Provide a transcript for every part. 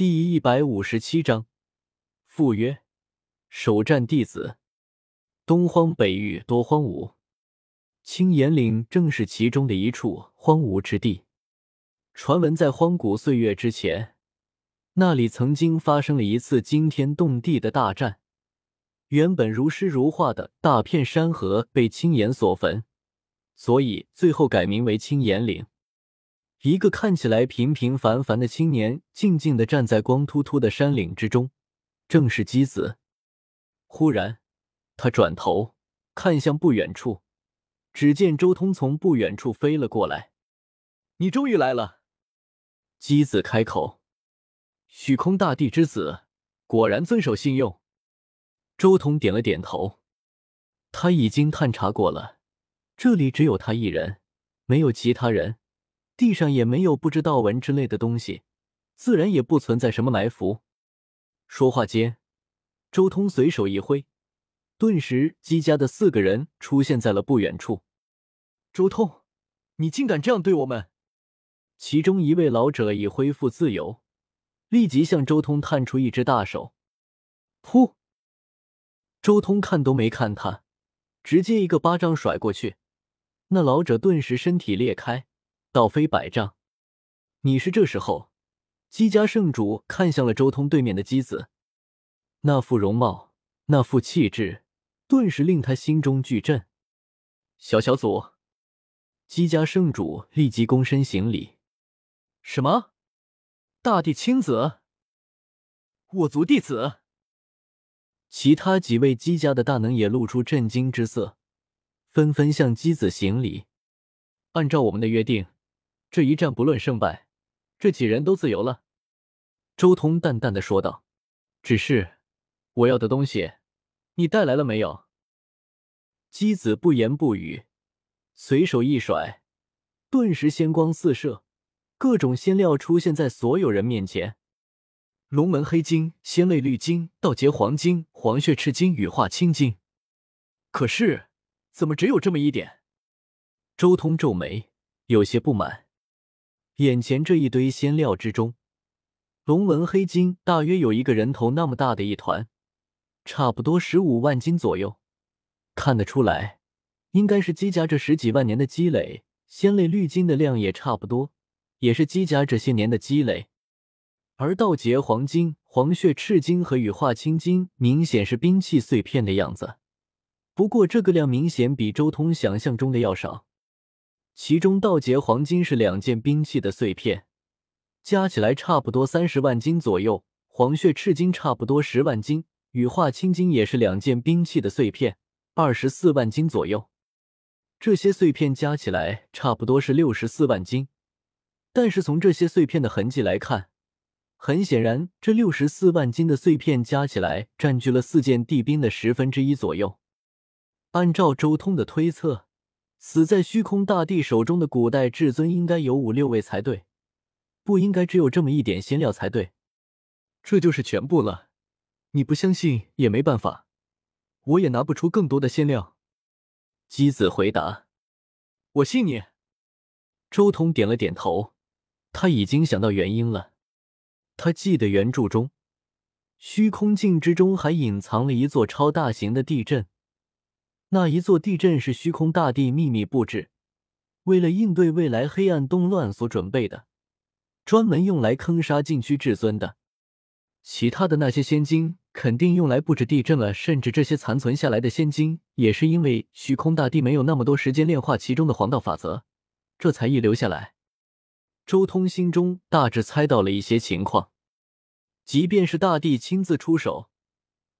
第一百五十七章，赴约，首战弟子。东荒北域多荒芜，青岩岭正是其中的一处荒芜之地。传闻在荒古岁月之前，那里曾经发生了一次惊天动地的大战。原本如诗如画的大片山河被青岩所焚，所以最后改名为青岩岭。一个看起来平平凡凡的青年，静静的站在光秃秃的山岭之中，正是姬子。忽然，他转头看向不远处，只见周通从不远处飞了过来。“你终于来了。”姬子开口，“虚空大帝之子，果然遵守信用。”周通点了点头，他已经探查过了，这里只有他一人，没有其他人。地上也没有不知道纹之类的东西，自然也不存在什么埋伏。说话间，周通随手一挥，顿时姬家的四个人出现在了不远处。周通，你竟敢这样对我们！其中一位老者已恢复自由，立即向周通探出一只大手。噗！周通看都没看他，直接一个巴掌甩过去，那老者顿时身体裂开。倒飞百丈，你是这时候，姬家圣主看向了周通对面的姬子，那副容貌，那副气质，顿时令他心中巨震。小小祖，姬家圣主立即躬身行礼。什么？大帝亲子？我族弟子？其他几位姬家的大能也露出震惊之色，纷纷向姬子行礼。按照我们的约定。这一战不论胜败，这几人都自由了。”周通淡淡的说道。“只是我要的东西，你带来了没有？”姬子不言不语，随手一甩，顿时仙光四射，各种仙料出现在所有人面前：龙门黑金、仙泪绿金、道劫黄金、黄血赤金、羽化青金。可是，怎么只有这么一点？周通皱眉，有些不满。眼前这一堆仙料之中，龙纹黑金大约有一个人头那么大的一团，差不多十五万斤左右。看得出来，应该是姬家这十几万年的积累。仙类绿金的量也差不多，也是姬家这些年的积累。而道劫黄金、黄血赤金和羽化青金，明显是兵器碎片的样子。不过这个量明显比周通想象中的要少。其中道劫黄金是两件兵器的碎片，加起来差不多三十万斤左右；黄血赤金差不多十万斤，羽化青金也是两件兵器的碎片，二十四万斤左右。这些碎片加起来差不多是六十四万斤。但是从这些碎片的痕迹来看，很显然，这六十四万斤的碎片加起来占据了四件地兵的十分之一左右。按照周通的推测。死在虚空大帝手中的古代至尊应该有五六位才对，不应该只有这么一点仙料才对。这就是全部了，你不相信也没办法，我也拿不出更多的仙料。姬子回答：“我信你。”周通点了点头，他已经想到原因了。他记得原著中，虚空镜之中还隐藏了一座超大型的地震。那一座地震是虚空大帝秘密布置，为了应对未来黑暗动乱所准备的，专门用来坑杀禁区至尊的。其他的那些仙晶肯定用来布置地震了，甚至这些残存下来的仙晶，也是因为虚空大帝没有那么多时间炼化其中的黄道法则，这才遗留下来。周通心中大致猜到了一些情况，即便是大帝亲自出手。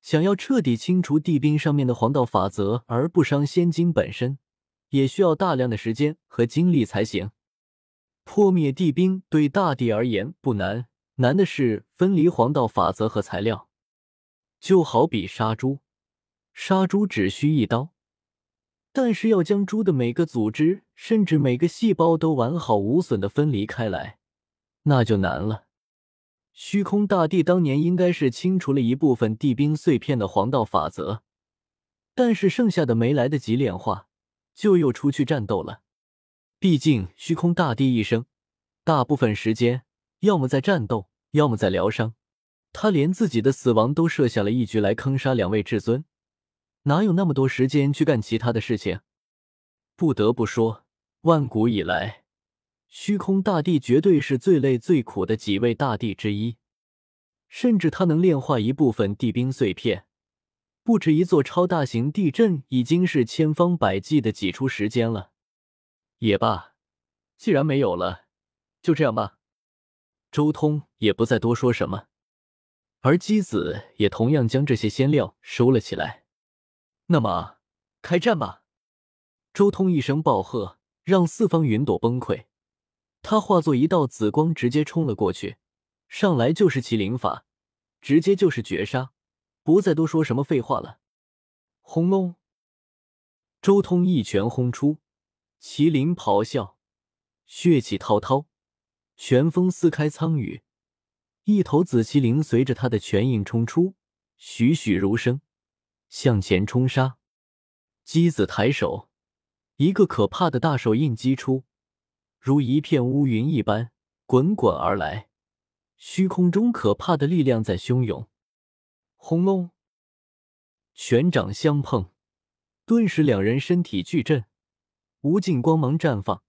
想要彻底清除地冰上面的黄道法则而不伤仙晶本身，也需要大量的时间和精力才行。破灭地冰对大地而言不难，难的是分离黄道法则和材料。就好比杀猪，杀猪只需一刀，但是要将猪的每个组织甚至每个细胞都完好无损的分离开来，那就难了。虚空大帝当年应该是清除了一部分地兵碎片的黄道法则，但是剩下的没来得及炼化，就又出去战斗了。毕竟虚空大帝一生，大部分时间要么在战斗，要么在疗伤。他连自己的死亡都设下了一局来坑杀两位至尊，哪有那么多时间去干其他的事情？不得不说，万古以来，虚空大帝绝对是最累最苦的几位大帝之一。甚至他能炼化一部分地冰碎片，不止一座超大型地震，已经是千方百计的挤出时间了。也罢，既然没有了，就这样吧。周通也不再多说什么。而姬子也同样将这些仙料收了起来。那么，开战吧！周通一声暴喝，让四方云朵崩溃。他化作一道紫光，直接冲了过去，上来就是麒麟法，直接就是绝杀，不再多说什么废话了。轰隆！周通一拳轰出，麒麟咆哮，血气滔滔，拳风撕开苍宇。一头紫麒麟随着他的拳印冲出，栩栩如生，向前冲杀。姬子抬手，一个可怕的大手印击出，如一片乌云一般滚滚而来。虚空中可怕的力量在汹涌。轰隆！拳掌相碰，顿时两人身体巨震，无尽光芒绽放，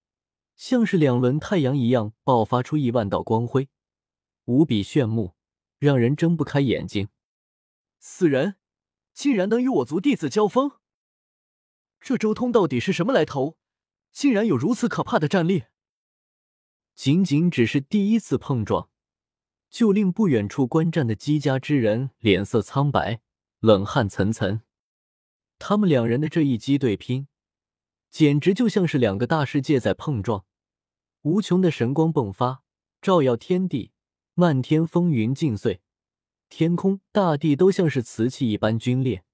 像是两轮太阳一样爆发出亿万道光辉。无比炫目，让人睁不开眼睛。死人竟然能与我族弟子交锋，这周通到底是什么来头？竟然有如此可怕的战力！仅仅只是第一次碰撞，就令不远处观战的姬家之人脸色苍白，冷汗涔涔。他们两人的这一击对拼，简直就像是两个大世界在碰撞，无穷的神光迸发，照耀天地。漫天风云尽碎，天空大地都像是瓷器一般龟裂，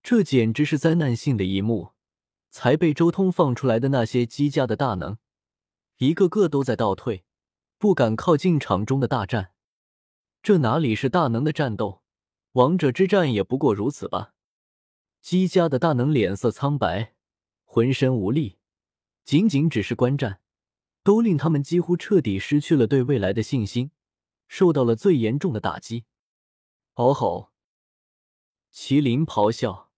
这简直是灾难性的一幕。才被周通放出来的那些姬家的大能，一个个都在倒退，不敢靠近场中的大战。这哪里是大能的战斗？王者之战也不过如此吧？姬家的大能脸色苍白，浑身无力，仅仅只是观战，都令他们几乎彻底失去了对未来的信心。受到了最严重的打击，嗷吼！麒麟咆哮。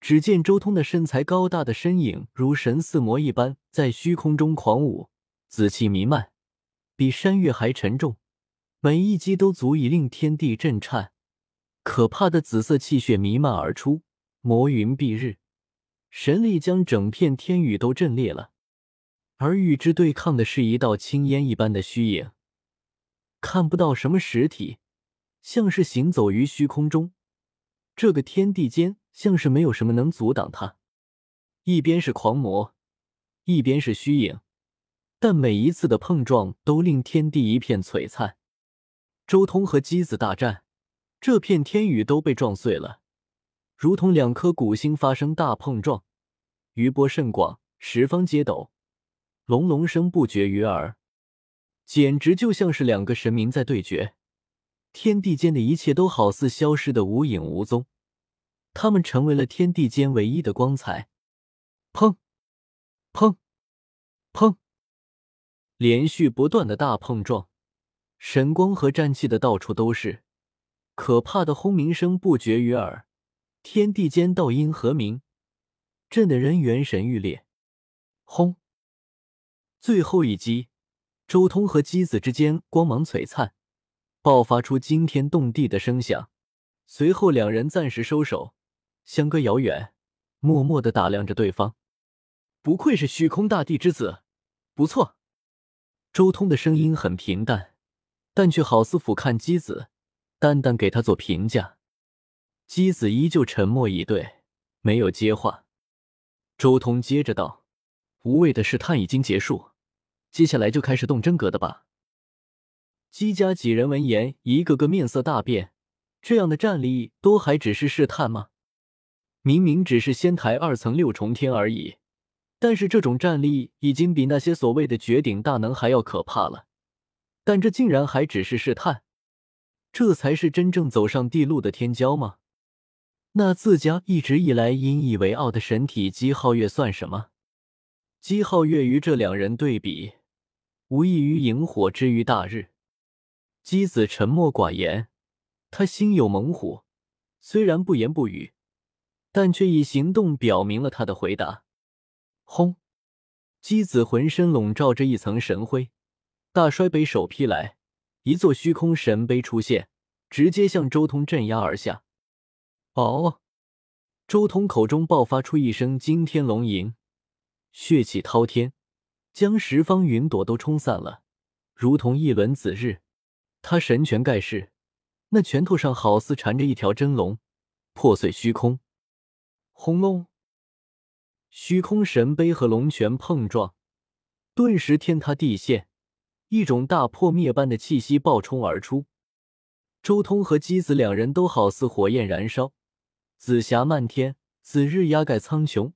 只见周通的身材高大的身影如神似魔一般在虚空中狂舞，紫气弥漫，比山岳还沉重，每一击都足以令天地震颤。可怕的紫色气血弥漫而出，魔云蔽日，神力将整片天宇都震裂了。而与之对抗的是一道青烟一般的虚影。看不到什么实体，像是行走于虚空中。这个天地间像是没有什么能阻挡他。一边是狂魔，一边是虚影，但每一次的碰撞都令天地一片璀璨。周通和姬子大战，这片天宇都被撞碎了，如同两颗古星发生大碰撞，余波甚广，十方皆抖，隆隆声不绝于耳。简直就像是两个神明在对决，天地间的一切都好似消失的无影无踪，他们成为了天地间唯一的光彩。砰！砰！砰！连续不断的大碰撞，神光和战气的到处都是，可怕的轰鸣声不绝于耳，天地间道音和鸣，震得人元神欲裂。轰！最后一击。周通和姬子之间光芒璀璨，爆发出惊天动地的声响。随后，两人暂时收手，相隔遥远，默默的打量着对方。不愧是虚空大帝之子，不错。周通的声音很平淡，但却好似俯瞰姬子，淡淡给他做评价。姬子依旧沉默以对，没有接话。周通接着道：“无谓的试探已经结束。”接下来就开始动真格的吧。姬家几人闻言，一个个面色大变。这样的战力都还只是试探吗？明明只是仙台二层六重天而已，但是这种战力已经比那些所谓的绝顶大能还要可怕了。但这竟然还只是试探，这才是真正走上地路的天骄吗？那自家一直以来引以为傲的神体姬皓月算什么？姬皓月与这两人对比。无异于萤火之于大日，姬子沉默寡言，他心有猛虎，虽然不言不语，但却以行动表明了他的回答。轰！姬子浑身笼罩着一层神辉，大摔杯手劈来，一座虚空神杯出现，直接向周通镇压而下。哦！周通口中爆发出一声惊天龙吟，血气滔天，将十方云朵都冲散了，如同一轮紫日。他神拳盖世，那拳头上好似缠着一条真龙，破碎虚空。轰隆！虚空神杯和龙泉碰撞，顿时天塌地陷，一种大破灭般的气息爆冲而出。周通和姬子两人都好似火焰燃烧，紫霞漫天，紫日压盖苍穹，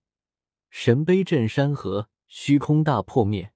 神杯震山河，虚空大破灭。